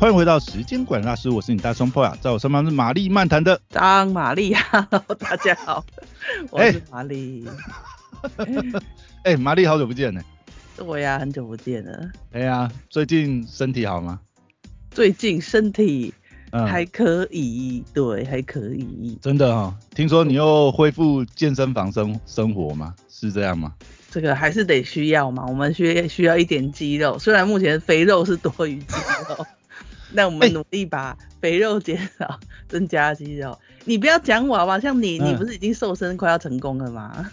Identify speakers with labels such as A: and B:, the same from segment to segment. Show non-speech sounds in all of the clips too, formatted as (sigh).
A: 欢迎回到时间管大师，我是你大双 p 呀，在我身旁是玛丽漫谈的
B: 张玛丽，Hello，(laughs) 大家好，(laughs) 我是玛丽。
A: 哎，玛丽，(laughs) 好久不见呢。
B: 对呀，很久不见了。
A: 哎呀，最近身体好吗？
B: 最近身体还可以，对，还可以。
A: 真的哈，听说你又恢复健身房生生活吗？是这样吗？
B: 这个还是得需要嘛，我们需需要一点肌肉，虽然目前肥肉是多于肌肉。那我们努力把肥肉减少，增加肌肉。你不要讲我好吧？像你，你不是已经瘦身快要成功了吗？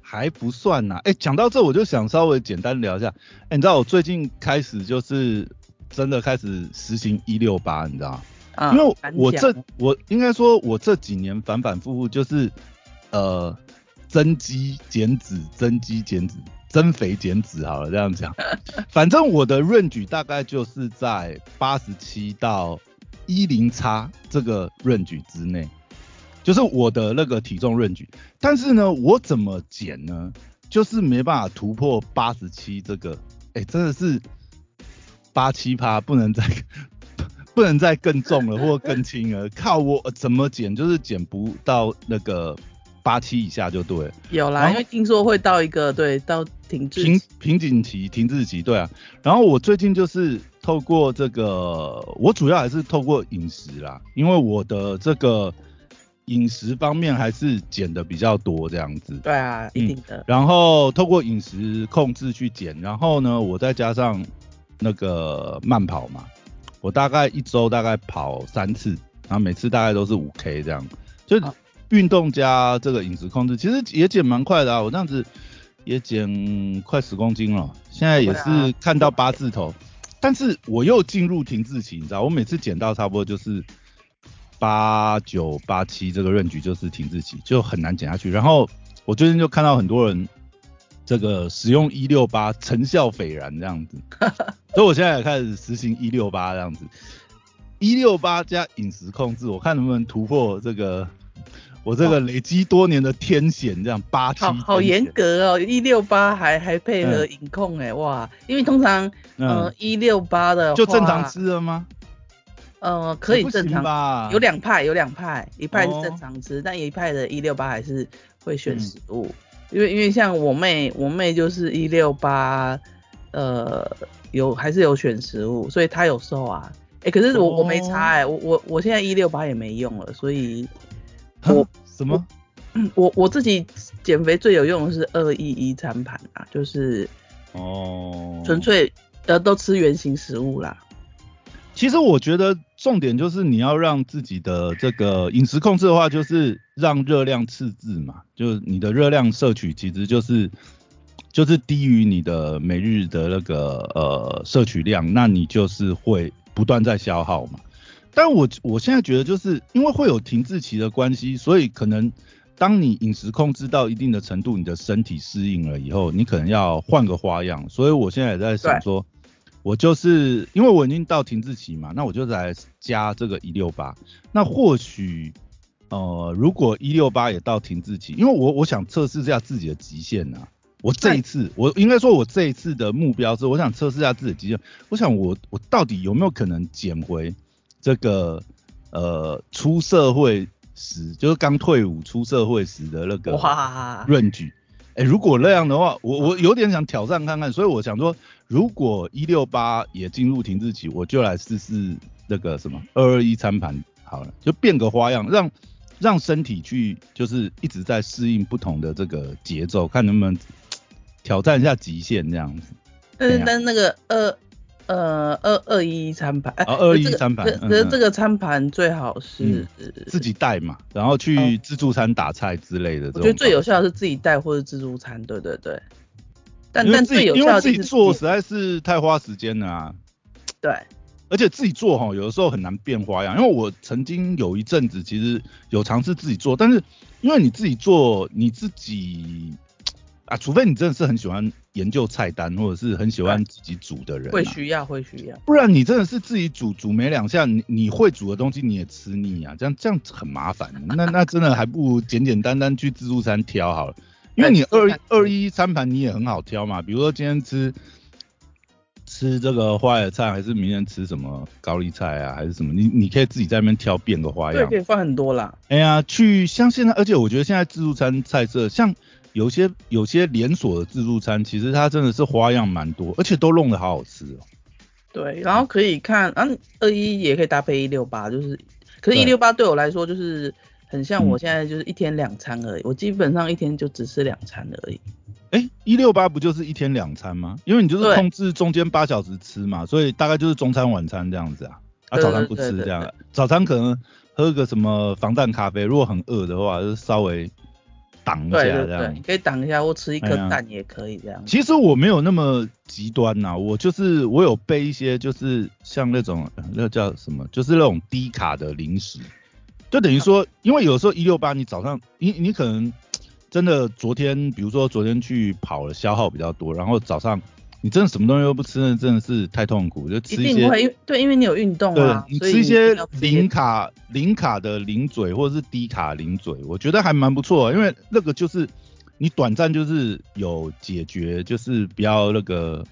A: 还不算呐。哎，讲到这，我就想稍微简单聊一下。哎，你知道我最近开始就是真的开始实行一六八，你知道吗？啊。因为我这我应该说，我这几年反反复复就是呃增肌减脂，增肌减脂。增肥减脂好了，这样讲，反正我的润举大概就是在八十七到一零差这个润举之内，就是我的那个体重润举。但是呢，我怎么减呢？就是没办法突破八十七这个，哎，真的是八七趴，不能再不能再更重了或更轻了。靠我怎么减，就是减不到那个。八七以下就对，
B: 有啦，因为听说会到一个对到停滞
A: 瓶瓶颈期、停滞期，对啊。然后我最近就是透过这个，我主要还是透过饮食啦，因为我的这个饮食方面还是减的比较多这样子。
B: 对啊，一定的。
A: 然后透过饮食控制去减，然后呢，我再加上那个慢跑嘛，我大概一周大概跑三次，然后每次大概都是五 K 这样，就。运动加这个饮食控制，其实也减蛮快的啊！我这样子也减快十公斤了，现在也是看到八字头，但是我又进入停滞期，你知道，我每次减到差不多就是八九八七这个润局就是停滞期，就很难减下去。然后我最近就看到很多人这个使用一六八成效斐然这样子，(laughs) 所以我现在也开始实行一六八这样子，一六八加饮食控制，我看能不能突破这个。我这个累积多年的天险，这样八七，
B: 好好严格哦，一六八还还配合饮控哎，哇，因为通常呃一六八的
A: 就正常吃了吗？
B: 呃，可以正常，吧。有两派，有两派，一派是正常吃，但一派的一六八还是会选食物，因为因为像我妹，我妹就是一六八，呃，有还是有选食物，所以她有瘦啊，哎，可是我我没查哎，我我我现在一六八也没用了，所以。
A: 我什么？
B: 我我自己减肥最有用的是二一一餐盘啊，就是哦，纯粹呃都吃原形食物啦。
A: 其实我觉得重点就是你要让自己的这个饮食控制的话，就是让热量赤字嘛，就是你的热量摄取其实就是就是低于你的每日的那个呃摄取量，那你就是会不断在消耗嘛。但我我现在觉得，就是因为会有停滞期的关系，所以可能当你饮食控制到一定的程度，你的身体适应了以后，你可能要换个花样。所以我现在也在想说，我就是因为我已经到停滞期嘛，那我就来加这个一六八。那或许呃，如果一六八也到停滞期，因为我我想测试一下自己的极限呐。我这一次，我应该说，我这一次的目标是，我想测试一下自己的极限。我想我我到底有没有可能减回？这个呃，出社会时就是刚退伍出社会时的那个润举，哎，如果那样的话，我我有点想挑战看看，所以我想说，如果一六八也进入停滞期，我就来试试那个什么二二一餐盘好了，就变个花样，让让身体去就是一直在适应不同的这个节奏，看能不能挑战一下极限这样子。
B: 但是但那个二。呃，二二一餐盘，
A: 啊，二一餐盘，
B: 可是这个餐盘最好是
A: 自己带嘛，然后去自助餐打菜之类的。
B: 我觉得最有效的是自己带或者自助餐，对对对。但但最有
A: 效的自己做实在是太花时间了啊。
B: 对，
A: 而且自己做哈，有的时候很难变花样。因为我曾经有一阵子其实有尝试自己做，但是因为你自己做，你自己。啊，除非你真的是很喜欢研究菜单，或者是很喜欢自己煮的人，
B: 会需要会需要，
A: 不然你真的是自己煮煮没两下，你你会煮的东西你也吃腻啊，这样这样很麻烦。(laughs) 那那真的还不如简简单单去自助餐挑好了，因为你二二一餐盘你也很好挑嘛，比如说今天吃吃这个花椰菜，还是明天吃什么高丽菜啊，还是什么？你你可以自己在那边挑，变个花样。
B: 对，可以放很多啦。
A: 哎呀，去像现在，而且我觉得现在自助餐菜色，像有些有些连锁的自助餐，其实它真的是花样蛮多，而且都弄得好好吃哦。
B: 对，然后可以看，啊，二一也可以搭配一六八，就是，可是，一六八对我来说就是很像我现在就是一天两餐而已，我基本上一天就只吃两餐而已。
A: 哎，一六八不就是一天两餐吗？因为你就是控制中间八小时吃嘛，所以大概就是中餐晚餐这样子啊，啊早餐不吃这样，早餐可能喝个什么防弹咖啡，如果很饿的话就稍微挡一下这样，
B: 可以挡一下或吃一颗蛋也可以这样。
A: 其实我没有那么极端呐，我就是我有备一些就是像那种那叫什么，就是那种低卡的零食，就等于说，因为有时候一六八你早上你你可能。真的，昨天比如说昨天去跑了，消耗比较多，然后早上你真的什么东西都不吃，那真的是太痛苦，就吃
B: 一些。对，因为你有运动啊，
A: 你吃一些零卡零卡的零嘴或者是低卡零嘴，我觉得还蛮不错，因为那个就是你短暂就是有解决，就是不要那个。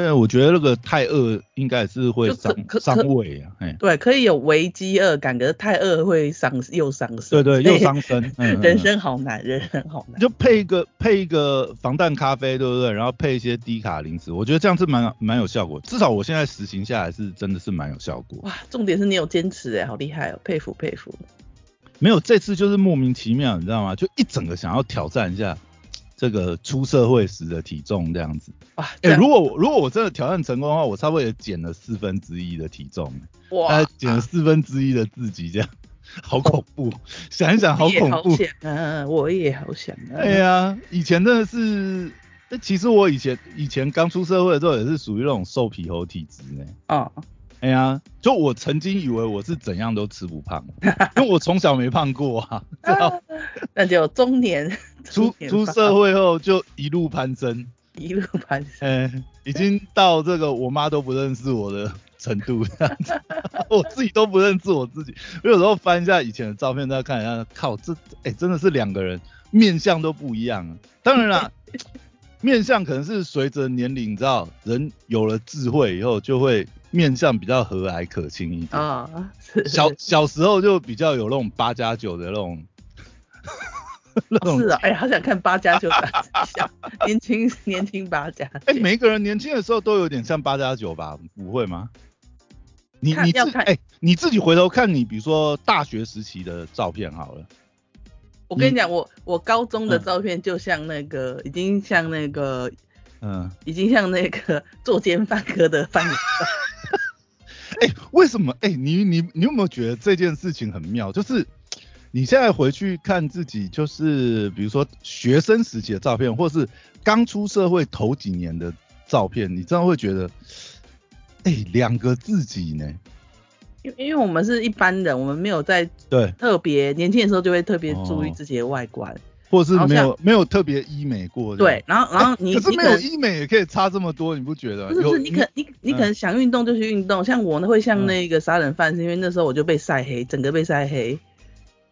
A: 因为我觉得那个太饿应该是会伤伤胃啊，哎，
B: 对，可以有危饥饿感，可是太饿会伤又伤身，
A: 对对，又伤身，(laughs)
B: 人生好难，人生好难。
A: 就配一个配一个防弹咖啡，对不对？然后配一些低卡零食，我觉得这样是蛮蛮有效果，至少我现在实行下来是真的是蛮有效果。
B: 哇，重点是你有坚持哎，好厉害哦，佩服佩服。
A: 没有，这次就是莫名其妙，你知道吗？就一整个想要挑战一下。这个出社会时的体重这样子，哇！哎，如果如果我真的挑战成功的话，我差不多也减了四分之一的体重，哇！减了四分之一的自己，这样 (laughs) 好恐怖，想一想好恐怖。
B: 嗯，我也好想。
A: 哎呀，以前真的是，其实我以前以前刚出社会的时候也是属于那种瘦皮猴体质呢。啊。哎呀，就我曾经以为我是怎样都吃不胖，(laughs) 因为我从小没胖过啊。(laughs)
B: 那就中年 (laughs)
A: 出出社会后就一路攀升，
B: 一路攀升，
A: 哎，已经到这个我妈都不认识我的程度这样子，我自己都不认识我自己。我有时候翻一下以前的照片，再看一下，靠，这哎真的是两个人面相都不一样。当然啦，面相可能是随着年龄，你知道，人有了智慧以后就会。面相比较和蔼可亲一点啊，小小时候就比较有那种八加九的那种，(laughs)
B: 是啊，哎，好想看八加九的像 (laughs) 年轻年轻八加，
A: 哎，每一个人年轻的时候都有点像八加九吧？不会吗？你你自哎，你自己回头看你，比如说大学时期的照片好了。
B: 我跟你讲，我我高中的照片就像那个，已经像那个，嗯，已经像那个作奸犯科的犯人。
A: 哎，为什么？哎，你你你有没有觉得这件事情很妙？就是你现在回去看自己，就是比如说学生时期的照片，或是刚出社会头几年的照片，你真的会觉得，哎，两个自己呢？
B: 因因为我们是一般人，我们没有在
A: 对
B: 特别年轻的时候就会特别注意自己的外观。
A: 或是没有没有特别医美过，
B: 对，然后然后你
A: 可是没有医美也可以差这么多，你不觉得？
B: 不是，不是，你可你你可能想运动就去运动，像我呢会像那个杀人犯，是因为那时候我就被晒黑，整个被晒黑，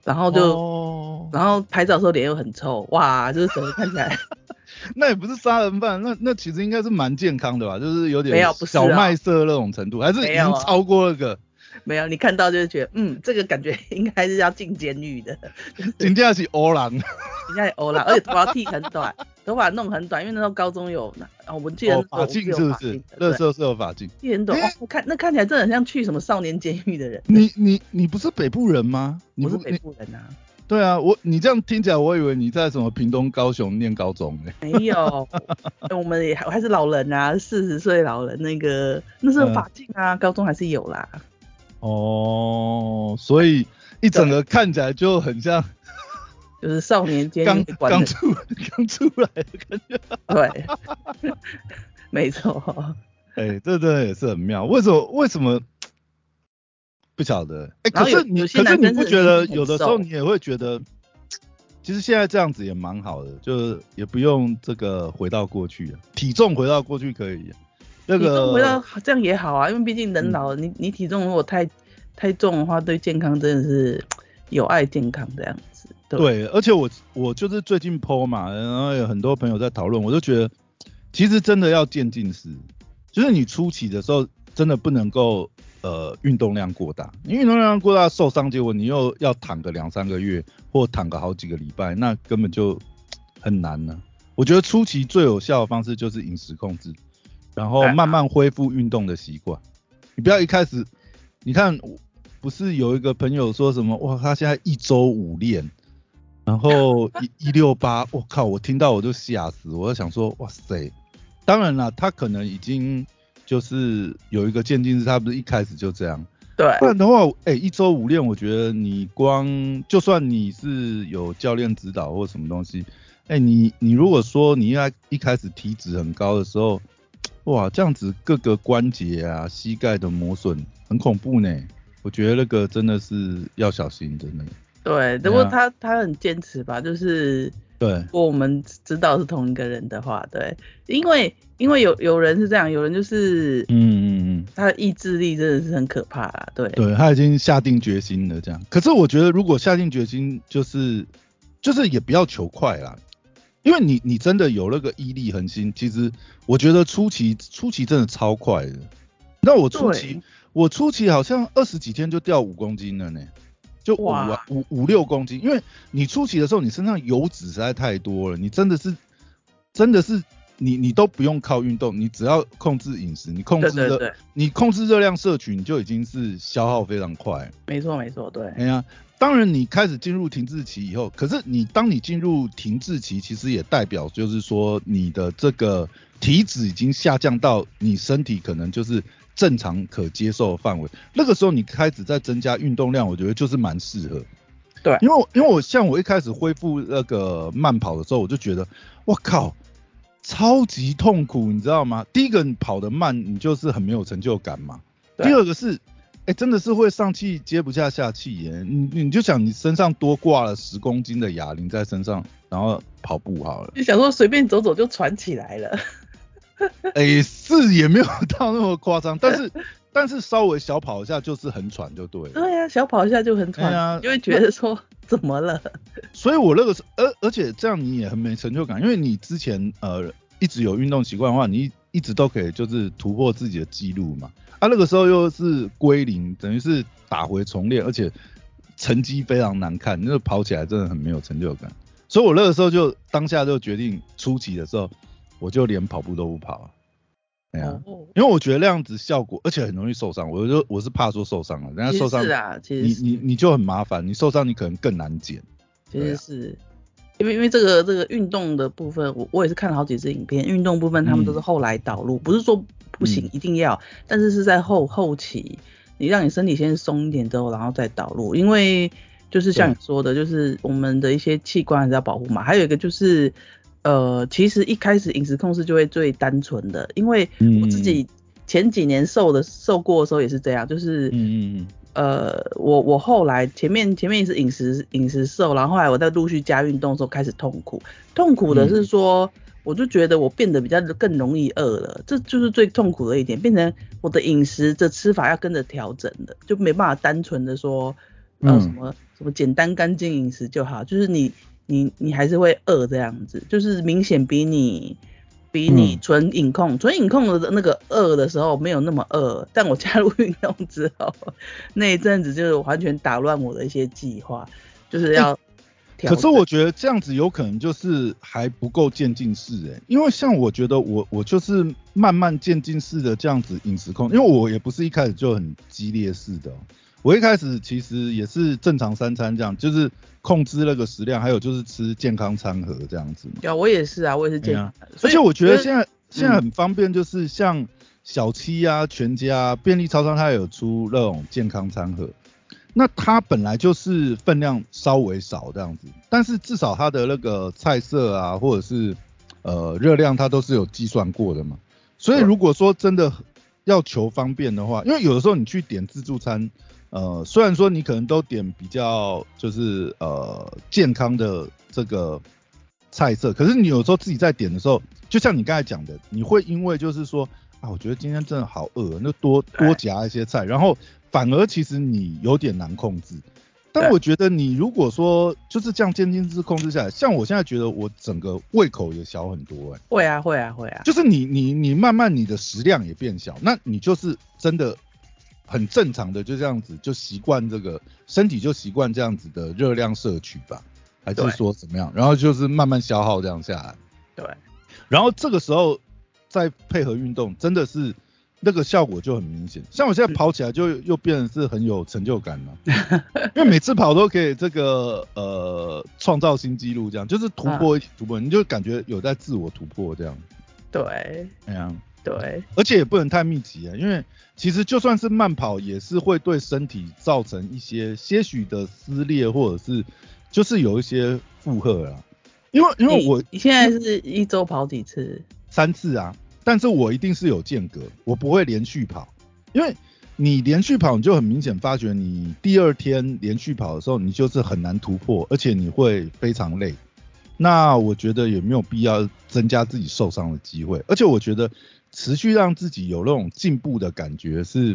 B: 然后就然后拍照的时候脸又很臭，哇，就是整个看起来。(laughs)
A: 那也不是杀人犯，那那其实应该是蛮健康的吧，就是有点
B: 没有
A: 小麦色那种程度，还是已经超过那个。
B: 没有，你看到就是觉得，嗯，这个感觉应该是要进监狱的。(laughs)
A: 人家是欧郎，人
B: 家是欧啦，(laughs) 而且头发剃很短，(laughs) 头发弄很短，因为那时候高中有，哦我们记得
A: 法镜是不是？那时候是有法镜。
B: 剃很短，我看那看起来真的很像去什么少年监狱的人。
A: 你你你不是北部人吗？
B: 我是北部人啊。
A: 对啊，我你这样听起来，我以为你在什么屏东、高雄念高中
B: 呢。没有，(laughs) 我们也还还是老人啊，四十岁老人，那个那时候法镜啊，高中还是有啦。
A: 哦，所以一整个看起来就很像，
B: 就是少年监
A: 狱刚出 (laughs) 刚出来的感觉。
B: 对，(laughs) 没错。
A: 哎，这真的也是很妙。为什么？为什么？不晓得。哎，可是你，可是你不觉得有的时候你也会觉得，其实现在这样子也蛮好的，就是也不用这个回到过去，体重回到过去可以。那个
B: 回到这样也好啊，因为毕竟人老了，你你体重如果太太重的话，对健康真的是 (tsk) 有碍健康这样子。
A: 对，而且我我就是最近剖嘛，然后有很多朋友在讨论，我就觉得其实真的要渐进式，就是你初期的时候真的不能够呃运动量过大，因为运动量过大受伤，结果你又要躺个两三个月或躺个好几个礼拜，那根本就很难呢。我觉得初期最有效的方式就是饮食控制，然后慢慢恢复运动的习惯。你不要一开始，你看不是有一个朋友说什么哇，他现在一周五练，然后一一六八，我靠，我听到我就吓死，我就想说哇塞，当然了，他可能已经就是有一个渐进式，他不是一开始就这样，
B: 对，
A: 不然的话，哎，一周五练，我觉得你光就算你是有教练指导或什么东西。哎，你你如果说你要一开始体脂很高的时候，哇，这样子各个关节啊、膝盖的磨损很恐怖呢。我觉得那个真的是要小心，真的。
B: 对，不过他他很坚持吧，就是
A: 对。
B: 如果我们知道是同一个人的话，对，因为因为有有人是这样，有人就是嗯嗯嗯，他的意志力真的是很可怕啦，对。
A: 对他已经下定决心了这样，可是我觉得如果下定决心，就是就是也不要求快啦。因为你你真的有那个毅力恒心，其实我觉得初期初期真的超快的。那我初期我初期好像二十几天就掉五公斤了呢，就五五五六公斤。因为你初期的时候你身上油脂实在太多了，你真的是真的是你你都不用靠运动，你只要控制饮食，你控制热你控制热量摄取，你就已经是消耗非常快。
B: 没错没错，对。
A: 哎呀。当然，你开始进入停滞期以后，可是你当你进入停滞期，其实也代表就是说你的这个体脂已经下降到你身体可能就是正常可接受的范围。那个时候你开始在增加运动量，我觉得就是蛮适合。
B: 对，
A: 因为因为我像我一开始恢复那个慢跑的时候，我就觉得我靠，超级痛苦，你知道吗？第一个你跑得慢，你就是很没有成就感嘛。第二个是。哎，真的是会上气接不下下气耶！你你就想你身上多挂了十公斤的哑铃在身上，然后跑步好了。
B: 你想说随便走走就喘起来了？(laughs)
A: 哎，是也没有到那么夸张，但是但是稍微小跑一下就是很喘就对了。
B: 对呀，小跑一下就很喘啊，就会觉得说怎么了？(laughs)
A: 所以我那个是，而而且这样你也很没成就感，因为你之前呃一直有运动习惯的话，你一直都可以就是突破自己的记录嘛。啊那个时候又是归零，等于是打回重练，而且成绩非常难看，那个跑起来真的很没有成就感。所以我那个时候就当下就决定，初期的时候我就连跑步都不跑。对啊，因为我觉得那样子效果，而且很容易受伤。我就我是怕说受伤了，人家受伤，
B: 是啊，其
A: 实你你你就很麻烦，你受伤你可能更难减。
B: 其实是因为因为这个这个运动的部分，我我也是看了好几支影片，运动部分他们都是后来导入，不是说。不行，一定要，但是是在后后期，你让你身体先松一点之后，然后再导入，因为就是像你说的，就是我们的一些器官还是要保护嘛。还有一个就是，呃，其实一开始饮食控制就会最单纯的，因为我自己前几年瘦的瘦过的时候也是这样，就是，嗯嗯嗯，呃，我我后来前面前面也是饮食饮食瘦，然后后来我在陆续加运动的时候开始痛苦，痛苦的是说。我就觉得我变得比较更容易饿了，这就是最痛苦的一点，变成我的饮食的吃法要跟着调整的，就没办法单纯的说，呃什么什么简单干净饮食就好，就是你你你还是会饿这样子，就是明显比你比你纯饮控纯饮控的那个饿的时候没有那么饿，但我加入运动之后，那一阵子就是完全打乱我的一些计划，就是要。
A: 可是我觉得这样子有可能就是还不够渐进式哎，因为像我觉得我我就是慢慢渐进式的这样子饮食控，因为我也不是一开始就很激烈式的，我一开始其实也是正常三餐这样，就是控制那个食量，还有就是吃健康餐盒这样子。
B: 对啊，我也是啊，我也是这样。
A: 而且我觉得现在现在很方便，就是像小七啊、全家、便利超商，它有出那种健康餐盒。那它本来就是分量稍微少这样子，但是至少它的那个菜色啊，或者是呃热量，它都是有计算过的嘛。所以如果说真的要求方便的话，因为有的时候你去点自助餐，呃，虽然说你可能都点比较就是呃健康的这个菜色，可是你有时候自己在点的时候，就像你刚才讲的，你会因为就是说啊，我觉得今天真的好饿，那多多夹一些菜，然后。反而其实你有点难控制，但我觉得你如果说就是这样渐进式控制下来，像我现在觉得我整个胃口也小很多哎。
B: 会啊会啊会啊。
A: 就是你你你慢慢你的食量也变小，那你就是真的很正常的就这样子就习惯这个身体就习惯这样子的热量摄取吧，还是说怎么样？然后就是慢慢消耗这样下来。
B: 对。
A: 然后这个时候再配合运动，真的是。那个效果就很明显，像我现在跑起来就又变得是很有成就感了，(laughs) 因为每次跑都可以这个呃创造新纪录，这样就是突破突破，你就感觉有在自我突破这样。
B: 对，
A: 哎呀，
B: 对，
A: 而且也不能太密集啊，因为其实就算是慢跑，也是会对身体造成一些些许的撕裂，或者是就是有一些负荷啊。因为因为我
B: 你现在是一周跑几次？
A: 三次啊。但是我一定是有间隔，我不会连续跑，因为你连续跑，你就很明显发觉你第二天连续跑的时候，你就是很难突破，而且你会非常累。那我觉得也没有必要增加自己受伤的机会，而且我觉得持续让自己有那种进步的感觉是，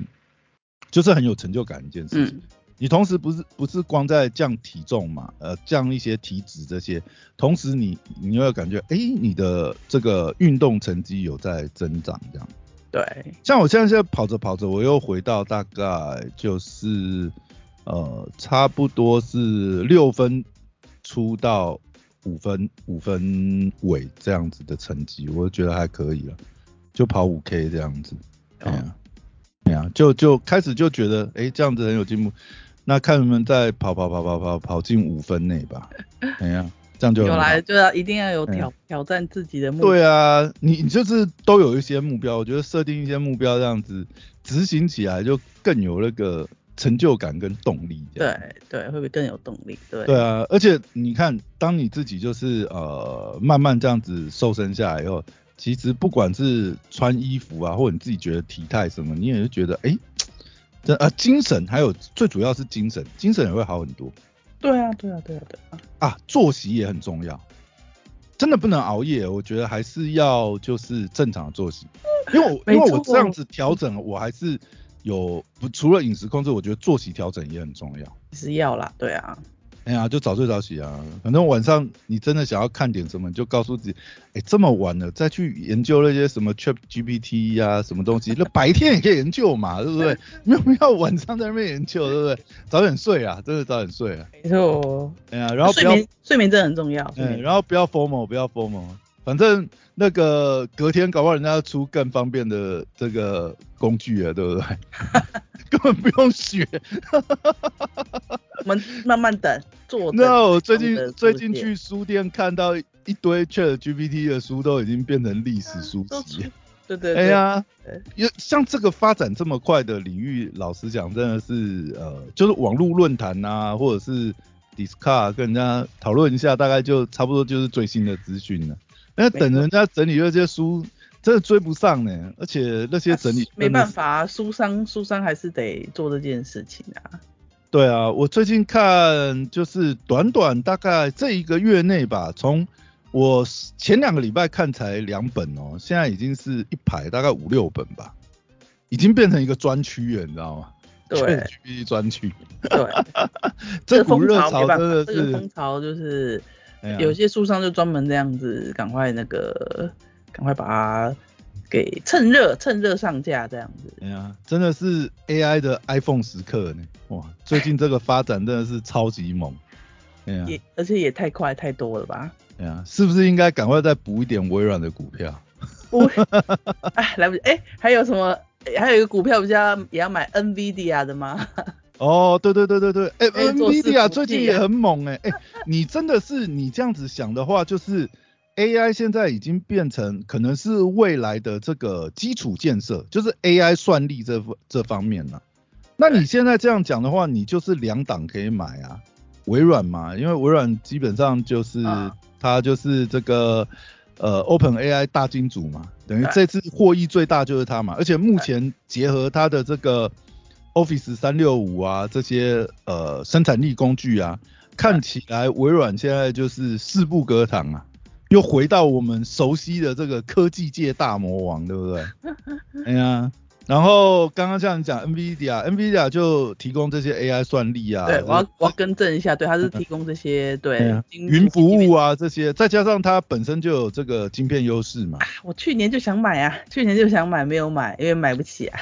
A: 就是很有成就感一件事情。你同时不是不是光在降体重嘛，呃，降一些体脂这些，同时你你有感觉，哎，你的这个运动成绩有在增长这样。
B: 对，
A: 像我现在现在跑着跑着，我又回到大概就是呃差不多是六分出到五分五分尾这样子的成绩，我觉得还可以了，就跑五 K 这样子。对啊，对啊，就就开始就觉得，哎，这样子很有进步。那看能不能再跑跑跑跑跑跑进五分内吧？(laughs) 哎呀，这样就
B: 有来就要一定要有挑挑战自己的目标。
A: 对啊，你你就是都有一些目标，我觉得设定一些目标，这样子执行起来就更有那个成就感跟动力。
B: 对对，会不会更有动力？对。
A: 对啊，而且你看，当你自己就是呃慢慢这样子瘦身下来以后，其实不管是穿衣服啊，或者你自己觉得体态什么，你也是觉得哎。这啊，精神还有最主要是精神，精神也会好很多。
B: 对啊，对啊，对啊，对啊。
A: 啊，作息也很重要，真的不能熬夜。我觉得还是要就是正常的作息，因为我 (laughs) 因为我这样子调整，我还是有不除了饮食控制，我觉得作息调整也很重要。
B: 是要啦，对啊。
A: 哎呀，就早睡早起啊！反正晚上你真的想要看点什么，你就告诉自己，哎，这么晚了再去研究那些什么 Chat GPT 呀，什么东西，那白天也可以研究嘛，(laughs) 对不对？没有必要晚上在那边研究，对不对？早点睡啊，真的早点睡啊。
B: 没错。
A: 哎呀，然后
B: 睡眠睡眠真的很重要。
A: 嗯，然后不要 formal，不要 formal。反正那个隔天搞不好人家要出更方便的这个工具啊，对不对？(laughs) 根本不用学。
B: 我们慢慢等。做。
A: 那我最近最近去书店看到一堆 Chat GPT 的书，都已经变成历史书籍。
B: 对对。
A: 哎呀，有像这个发展这么快的领域，老实讲，真的是呃，就是网络论坛啊，或者是 Discord 跟人家讨论一下，大概就差不多就是最新的资讯了。那等人家整理那些书，真的追不上呢。而且那些整理
B: 没办法，书商书商还是得做这件事情啊。
A: 对啊，我最近看就是短短大概这一个月内吧，从我前两个礼拜看才两本哦，现在已经是一排大概五六本吧，已经变成一个专区了，你知道吗？
B: 对
A: ，GPT 专区。
B: 对，(laughs)
A: 这股热潮真的
B: 是风潮就是。有些书商就专门这样子，赶快那个，赶快把它给趁热趁热上架这样子。
A: 哎呀，真的是 AI 的 iPhone 时刻呢！哇，最近这个发展真的是超级猛。哎呀，
B: 也而且也太快太多了吧？
A: 哎呀，是不是应该赶快再补一点微软的股票？
B: 不，哎，来不及。哎，还有什么？还有一个股票不是要也要买 NVIDIA 的吗？(laughs)
A: 哦，对对对对对，哎，NVIDIA 最近也很猛哎，哎，你真的是你这样子想的话，就是 AI 现在已经变成可能是未来的这个基础建设，就是 AI 算力这这方面了。那你现在这样讲的话，你就是两档可以买啊，微软嘛，因为微软基本上就是它就是这个呃 Open AI 大金主嘛，等于这次获益最大就是它嘛，而且目前结合它的这个。Office 三六五啊，这些呃生产力工具啊，看起来微软现在就是势不可挡啊，又回到我们熟悉的这个科技界大魔王，对不对？(laughs) 哎呀，然后刚刚像你讲 NVIDIA，NVIDIA 就提供这些 AI 算力啊。
B: 对，我要我要更正一下，对，它是提供这些对
A: 云服务啊这些，再加上它本身就有这个晶片优势嘛。
B: 我去年就想买啊，去年就想买，没有买，因为买不起啊。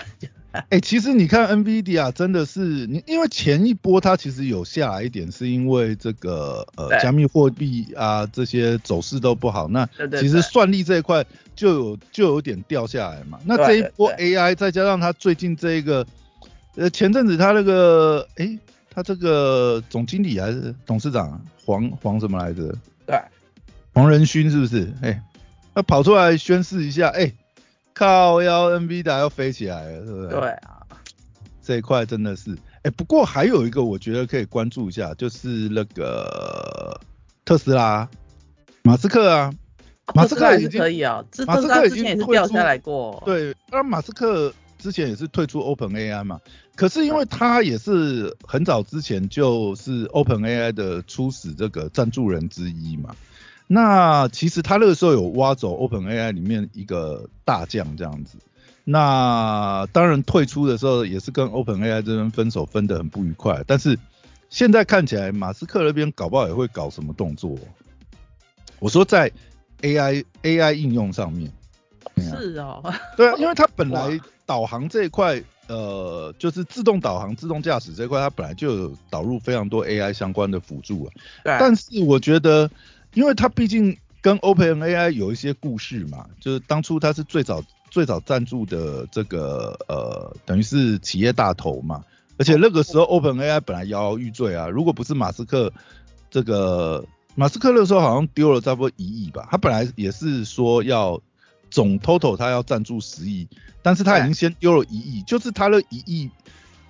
B: (laughs)
A: 哎，其实你看 NVIDIA 真的是你，因为前一波它其实有下来一点，是因为这个呃加密货币啊这些走势都不好，那其实算力这一块就有就有点掉下来嘛。那这一波 AI 再加上它最近这一个呃前阵子它那个哎它这个总经理还是董事长黄黄什么来着？
B: 对，
A: 黄仁勋是不是？哎，他跑出来宣誓一下，哎。靠腰 NVIDIA 要飞起来了，是不是？
B: 对啊，
A: 这一块真的是，哎，不过还有一个我觉得可以关注一下，就是那个特斯拉，马斯克啊，马斯克已经
B: 可以啊，马斯克之前也是掉下来过，
A: 对，那马斯克之前也是退出 OpenAI 嘛，可是因为他也是很早之前就是 OpenAI 的初始这个赞助人之一嘛。那其实他那个时候有挖走 Open AI 里面一个大将这样子，那当然退出的时候也是跟 Open AI 这边分手分得很不愉快，但是现在看起来马斯克那边搞不好也会搞什么动作。我说在 AI AI 应用上面，
B: 是哦，
A: 对啊，因为他本 (laughs) 来导航这一块，呃，就是自动导航、自动驾驶这一块，它本来就有导入非常多 AI 相关的辅助啊，
B: 对，
A: 但是我觉得。因为它毕竟跟 OpenAI 有一些故事嘛，就是当初它是最早最早赞助的这个呃，等于是企业大头嘛，而且那个时候 OpenAI 本来摇摇欲坠啊，如果不是马斯克这个马斯克那时候好像丢了差不多一亿吧，他本来也是说要总 total 他要赞助十亿，但是他已经先丢了一亿，就是他那一亿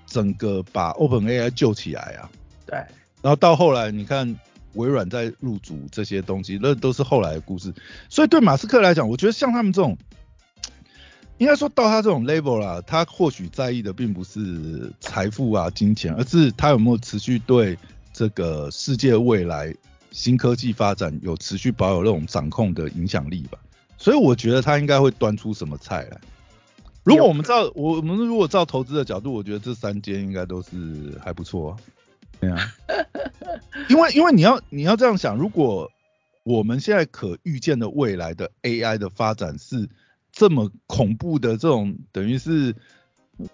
A: 整个把 OpenAI 救起来啊，
B: 对，
A: 然后到后来你看。微软在入主这些东西，那都是后来的故事。所以对马斯克来讲，我觉得像他们这种，应该说到他这种 level 啦，他或许在意的并不是财富啊、金钱，而是他有没有持续对这个世界未来新科技发展有持续保有那种掌控的影响力吧。所以我觉得他应该会端出什么菜来。如果我们照我们如果照投资的角度，我觉得这三间应该都是还不错。对啊，(laughs) 因为因为你要你要这样想，如果我们现在可预见的未来的 AI 的发展是这么恐怖的这种，等于是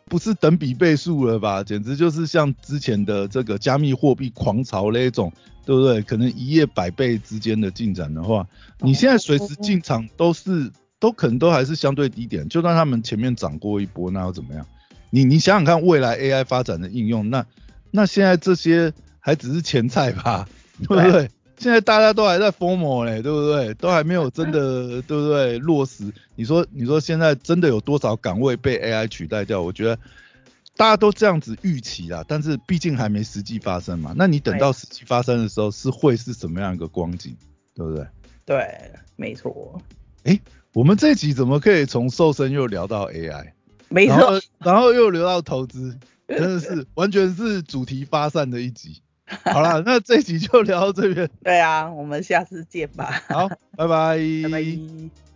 A: 不是等比倍数了吧？简直就是像之前的这个加密货币狂潮那种，对不对？可能一夜百倍之间的进展的话，你现在随时进场都是都可能都还是相对低点，就算他们前面涨过一波，那又怎么样？你你想想看，未来 AI 发展的应用那。那现在这些还只是前菜吧，对不对？现在大家都还在疯魔嘞，对不对？都还没有真的，对不对？落实。你说，你说现在真的有多少岗位被 AI 取代掉？我觉得大家都这样子预期啦，但是毕竟还没实际发生嘛。那你等到实际发生的时候，是会是什么样一个光景？对不对？
B: 对，没错。
A: 哎，我们这集怎么可以从瘦身又聊到 AI？
B: 没错，
A: 然后又聊到投资。真的是完全是主题发散的一集。好了，那这集就聊到这边。
B: 对啊，我们下次见吧。
A: 好，拜拜。
B: 拜拜。